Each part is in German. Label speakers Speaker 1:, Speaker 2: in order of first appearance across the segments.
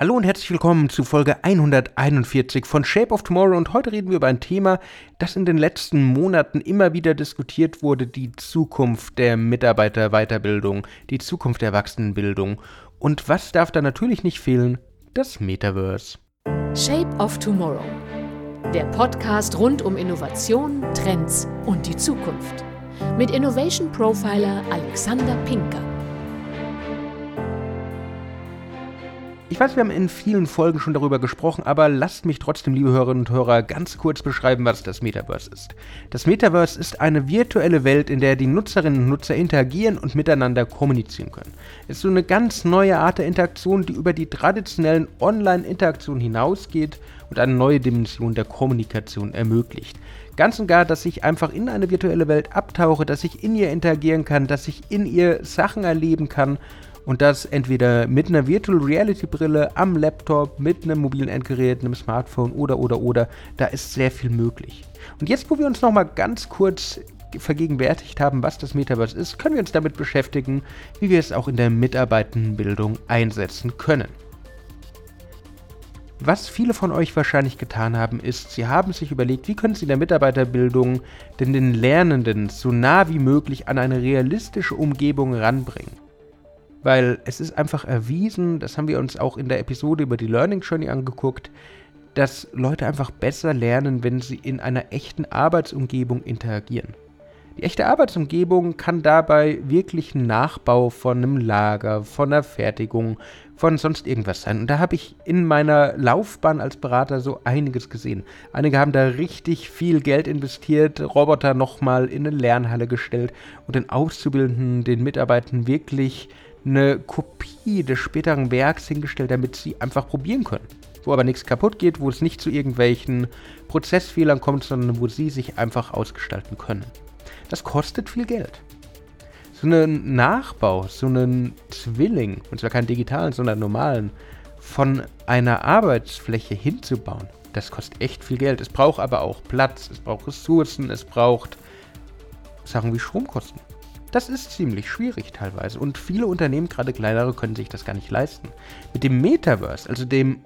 Speaker 1: Hallo und herzlich willkommen zu Folge 141 von Shape of Tomorrow und heute reden wir über ein Thema, das in den letzten Monaten immer wieder diskutiert wurde, die Zukunft der Mitarbeiterweiterbildung, die Zukunft der Erwachsenenbildung. Und was darf da natürlich nicht fehlen? Das Metaverse.
Speaker 2: Shape of Tomorrow. Der Podcast rund um Innovation, Trends und die Zukunft. Mit Innovation Profiler Alexander Pinker.
Speaker 1: Weiß, wir haben in vielen Folgen schon darüber gesprochen, aber lasst mich trotzdem, liebe Hörerinnen und Hörer, ganz kurz beschreiben, was das Metaverse ist. Das Metaverse ist eine virtuelle Welt, in der die Nutzerinnen und Nutzer interagieren und miteinander kommunizieren können. Es ist so eine ganz neue Art der Interaktion, die über die traditionellen Online-Interaktionen hinausgeht und eine neue Dimension der Kommunikation ermöglicht. Ganz und gar, dass ich einfach in eine virtuelle Welt abtauche, dass ich in ihr interagieren kann, dass ich in ihr Sachen erleben kann und das entweder mit einer Virtual Reality Brille am Laptop, mit einem mobilen Endgerät, einem Smartphone oder oder oder. Da ist sehr viel möglich. Und jetzt, wo wir uns nochmal ganz kurz vergegenwärtigt haben, was das Metaverse ist, können wir uns damit beschäftigen, wie wir es auch in der Mitarbeitendenbildung einsetzen können. Was viele von euch wahrscheinlich getan haben, ist, sie haben sich überlegt, wie können sie in der Mitarbeiterbildung denn den Lernenden so nah wie möglich an eine realistische Umgebung ranbringen. Weil es ist einfach erwiesen, das haben wir uns auch in der Episode über die Learning Journey angeguckt, dass Leute einfach besser lernen, wenn sie in einer echten Arbeitsumgebung interagieren. Die echte Arbeitsumgebung kann dabei wirklich ein Nachbau von einem Lager, von einer Fertigung, von sonst irgendwas sein. Und da habe ich in meiner Laufbahn als Berater so einiges gesehen. Einige haben da richtig viel Geld investiert, Roboter nochmal in eine Lernhalle gestellt und den Auszubildenden, den Mitarbeitern wirklich eine Kopie des späteren Werks hingestellt, damit sie einfach probieren können. Wo aber nichts kaputt geht, wo es nicht zu irgendwelchen Prozessfehlern kommt, sondern wo sie sich einfach ausgestalten können. Das kostet viel Geld. So einen Nachbau, so einen Zwilling, und zwar keinen digitalen, sondern normalen, von einer Arbeitsfläche hinzubauen, das kostet echt viel Geld. Es braucht aber auch Platz, es braucht Ressourcen, es braucht Sachen wie Stromkosten. Das ist ziemlich schwierig teilweise und viele Unternehmen, gerade kleinere, können sich das gar nicht leisten. Mit dem Metaverse, also dem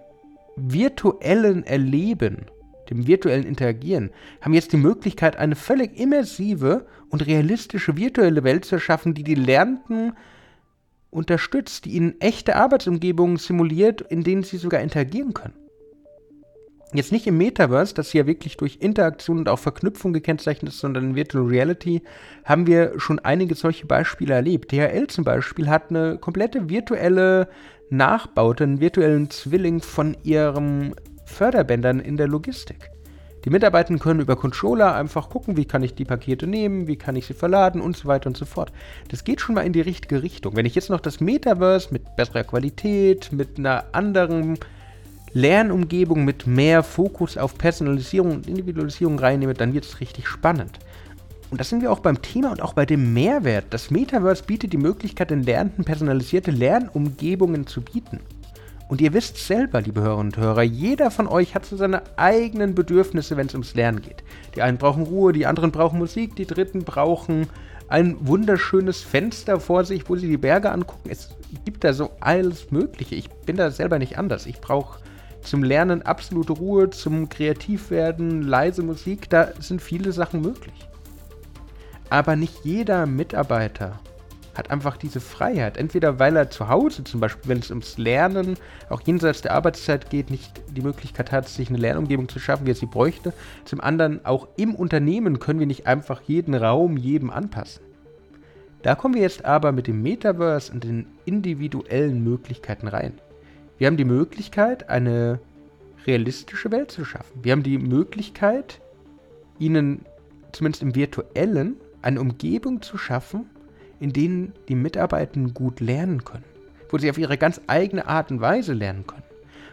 Speaker 1: virtuellen Erleben, dem virtuellen Interagieren, haben jetzt die Möglichkeit, eine völlig immersive und realistische virtuelle Welt zu erschaffen, die die Lernenden unterstützt, die ihnen echte Arbeitsumgebungen simuliert, in denen sie sogar interagieren können. Jetzt nicht im Metaverse, das ja wirklich durch Interaktion und auch Verknüpfung gekennzeichnet ist, sondern in Virtual Reality haben wir schon einige solche Beispiele erlebt. DHL zum Beispiel hat eine komplette virtuelle Nachbaute, einen virtuellen Zwilling von ihren Förderbändern in der Logistik. Die Mitarbeiter können über Controller einfach gucken, wie kann ich die Pakete nehmen, wie kann ich sie verladen und so weiter und so fort. Das geht schon mal in die richtige Richtung. Wenn ich jetzt noch das Metaverse mit besserer Qualität, mit einer anderen Lernumgebung mit mehr Fokus auf Personalisierung und Individualisierung reinnehme, dann wird es richtig spannend. Und das sind wir auch beim Thema und auch bei dem Mehrwert. Das Metaverse bietet die Möglichkeit, den Lernenden personalisierte Lernumgebungen zu bieten. Und ihr wisst selber, liebe Hörerinnen und Hörer, jeder von euch hat so seine eigenen Bedürfnisse, wenn es ums Lernen geht. Die einen brauchen Ruhe, die anderen brauchen Musik, die dritten brauchen ein wunderschönes Fenster vor sich, wo sie die Berge angucken. Es gibt da so alles Mögliche. Ich bin da selber nicht anders. Ich brauche zum Lernen absolute Ruhe, zum Kreativwerden, leise Musik, da sind viele Sachen möglich. Aber nicht jeder Mitarbeiter hat einfach diese Freiheit. Entweder weil er zu Hause zum Beispiel, wenn es ums Lernen, auch jenseits der Arbeitszeit geht, nicht die Möglichkeit hat, sich eine Lernumgebung zu schaffen, wie er sie bräuchte. Zum anderen, auch im Unternehmen können wir nicht einfach jeden Raum jedem anpassen. Da kommen wir jetzt aber mit dem Metaverse und den individuellen Möglichkeiten rein. Wir haben die Möglichkeit, eine realistische Welt zu schaffen. Wir haben die Möglichkeit, ihnen zumindest im virtuellen eine Umgebung zu schaffen, in denen die Mitarbeitenden gut lernen können, wo sie auf ihre ganz eigene Art und Weise lernen können,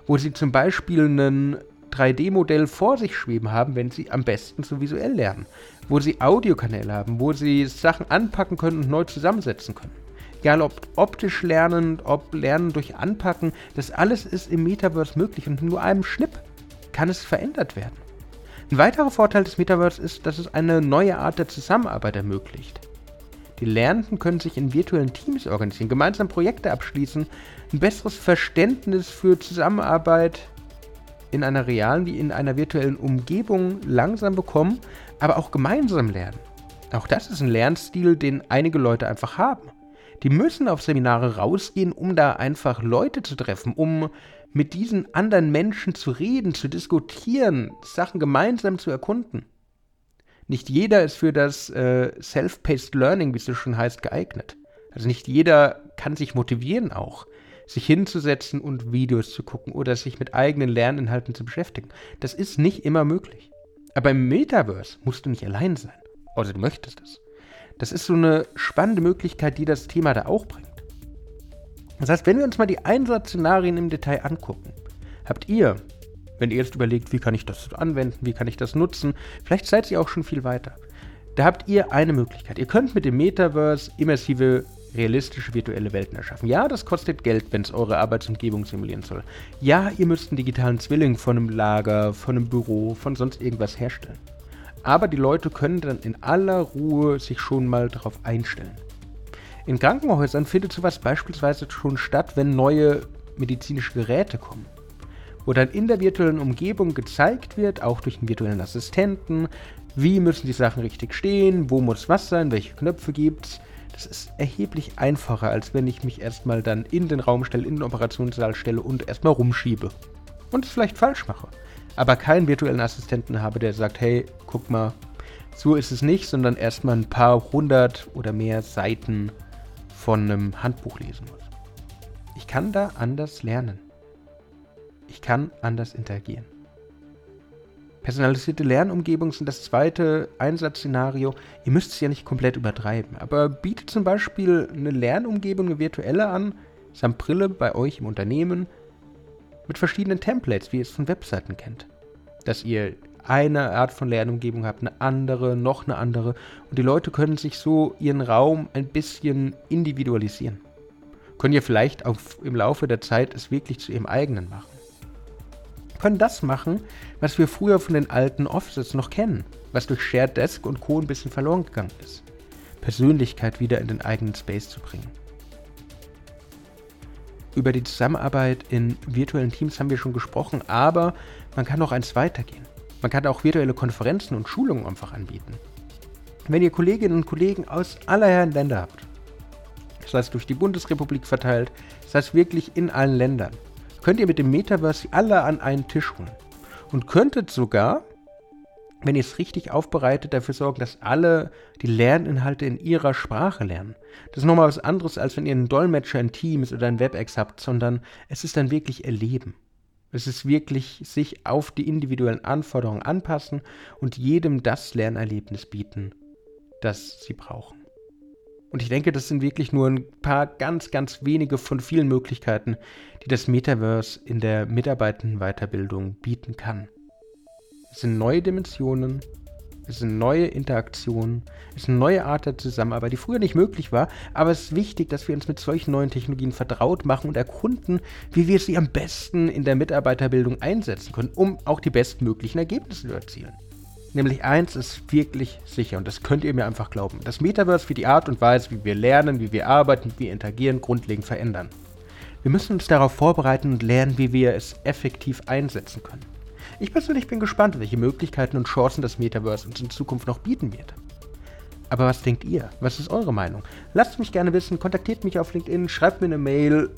Speaker 1: wo sie zum Beispiel ein 3D-Modell vor sich schweben haben, wenn sie am besten so visuell lernen, wo sie Audiokanäle haben, wo sie Sachen anpacken können und neu zusammensetzen können. Egal ob optisch lernen, ob lernen durch Anpacken, das alles ist im Metaverse möglich und nur einem Schnipp kann es verändert werden. Ein weiterer Vorteil des Metaverse ist, dass es eine neue Art der Zusammenarbeit ermöglicht. Die Lernenden können sich in virtuellen Teams organisieren, gemeinsam Projekte abschließen, ein besseres Verständnis für Zusammenarbeit in einer realen wie in einer virtuellen Umgebung langsam bekommen, aber auch gemeinsam lernen. Auch das ist ein Lernstil, den einige Leute einfach haben. Die müssen auf Seminare rausgehen, um da einfach Leute zu treffen, um mit diesen anderen Menschen zu reden, zu diskutieren, Sachen gemeinsam zu erkunden. Nicht jeder ist für das äh, Self-Paced Learning, wie es so schon heißt, geeignet. Also nicht jeder kann sich motivieren auch, sich hinzusetzen und Videos zu gucken oder sich mit eigenen Lerninhalten zu beschäftigen. Das ist nicht immer möglich. Aber im Metaverse musst du nicht allein sein. Außer du möchtest es. Das ist so eine spannende Möglichkeit, die das Thema da auch bringt. Das heißt, wenn wir uns mal die Einsatzszenarien im Detail angucken, habt ihr, wenn ihr jetzt überlegt, wie kann ich das anwenden, wie kann ich das nutzen, vielleicht seid ihr auch schon viel weiter. Da habt ihr eine Möglichkeit. Ihr könnt mit dem Metaverse immersive, realistische virtuelle Welten erschaffen. Ja, das kostet Geld, wenn es eure Arbeitsumgebung simulieren soll. Ja, ihr müsst einen digitalen Zwilling von einem Lager, von einem Büro, von sonst irgendwas herstellen. Aber die Leute können dann in aller Ruhe sich schon mal darauf einstellen. In Krankenhäusern findet sowas beispielsweise schon statt, wenn neue medizinische Geräte kommen. Wo dann in der virtuellen Umgebung gezeigt wird, auch durch einen virtuellen Assistenten, wie müssen die Sachen richtig stehen, wo muss was sein, welche Knöpfe gibt's. Das ist erheblich einfacher, als wenn ich mich erstmal dann in den Raum stelle, in den Operationssaal stelle und erstmal rumschiebe. Und es vielleicht falsch mache. Aber keinen virtuellen Assistenten habe, der sagt, hey, guck mal, so ist es nicht, sondern erstmal ein paar hundert oder mehr Seiten von einem Handbuch lesen muss. Ich kann da anders lernen. Ich kann anders interagieren. Personalisierte Lernumgebungen sind das zweite Einsatzszenario. Ihr müsst es ja nicht komplett übertreiben, aber bietet zum Beispiel eine Lernumgebung, eine virtuelle an, samt Brille bei euch im Unternehmen, mit verschiedenen Templates, wie ihr es von Webseiten kennt. Dass ihr eine Art von Lernumgebung habt, eine andere, noch eine andere. Und die Leute können sich so ihren Raum ein bisschen individualisieren. Können ihr vielleicht auch im Laufe der Zeit es wirklich zu ihrem eigenen machen. Können das machen, was wir früher von den alten Offices noch kennen, was durch Shared Desk und Co. ein bisschen verloren gegangen ist. Persönlichkeit wieder in den eigenen Space zu bringen. Über die Zusammenarbeit in virtuellen Teams haben wir schon gesprochen, aber man kann noch eins weitergehen. Man kann auch virtuelle Konferenzen und Schulungen einfach anbieten. Wenn ihr Kolleginnen und Kollegen aus aller Herren Länder habt, das heißt durch die Bundesrepublik verteilt, das heißt wirklich in allen Ländern, könnt ihr mit dem Metaverse alle an einen Tisch holen. Und könntet sogar, wenn ihr es richtig aufbereitet, dafür sorgen, dass alle die Lerninhalte in ihrer Sprache lernen. Das ist nochmal was anderes, als wenn ihr einen Dolmetscher in Teams oder ein WebEx habt, sondern es ist dann wirklich Erleben. Es ist wirklich sich auf die individuellen Anforderungen anpassen und jedem das Lernerlebnis bieten, das sie brauchen. Und ich denke, das sind wirklich nur ein paar ganz, ganz wenige von vielen Möglichkeiten, die das Metaverse in der Mitarbeitendenweiterbildung bieten kann. Es sind neue Dimensionen, es sind neue Interaktionen, es ist eine neue Art der Zusammenarbeit, die früher nicht möglich war, aber es ist wichtig, dass wir uns mit solchen neuen Technologien vertraut machen und erkunden, wie wir sie am besten in der Mitarbeiterbildung einsetzen können, um auch die bestmöglichen Ergebnisse zu erzielen. Nämlich eins ist wirklich sicher und das könnt ihr mir einfach glauben. Das Metaverse wird die Art und Weise, wie wir lernen, wie wir arbeiten, wie wir interagieren, grundlegend verändern. Wir müssen uns darauf vorbereiten und lernen, wie wir es effektiv einsetzen können. Ich persönlich bin gespannt, welche Möglichkeiten und Chancen das Metaverse uns in Zukunft noch bieten wird. Aber was denkt ihr? Was ist eure Meinung? Lasst mich gerne wissen, kontaktiert mich auf LinkedIn, schreibt mir eine Mail,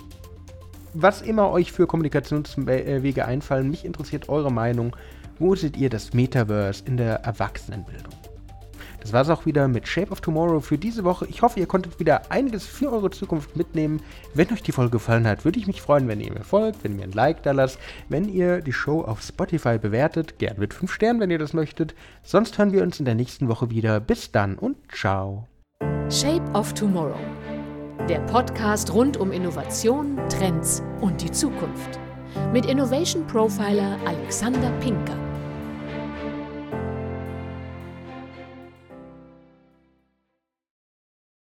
Speaker 1: was immer euch für Kommunikationswege einfallen. Mich interessiert eure Meinung. Wo seht ihr das Metaverse in der Erwachsenenbildung? Das war es auch wieder mit Shape of Tomorrow für diese Woche. Ich hoffe, ihr konntet wieder einiges für eure Zukunft mitnehmen. Wenn euch die Folge gefallen hat, würde ich mich freuen, wenn ihr mir folgt, wenn ihr mir ein Like da lasst, wenn ihr die Show auf Spotify bewertet, gern mit 5 Sternen, wenn ihr das möchtet. Sonst hören wir uns in der nächsten Woche wieder. Bis dann und ciao.
Speaker 2: Shape of Tomorrow. Der Podcast rund um Innovation, Trends und die Zukunft. Mit Innovation Profiler Alexander Pinker.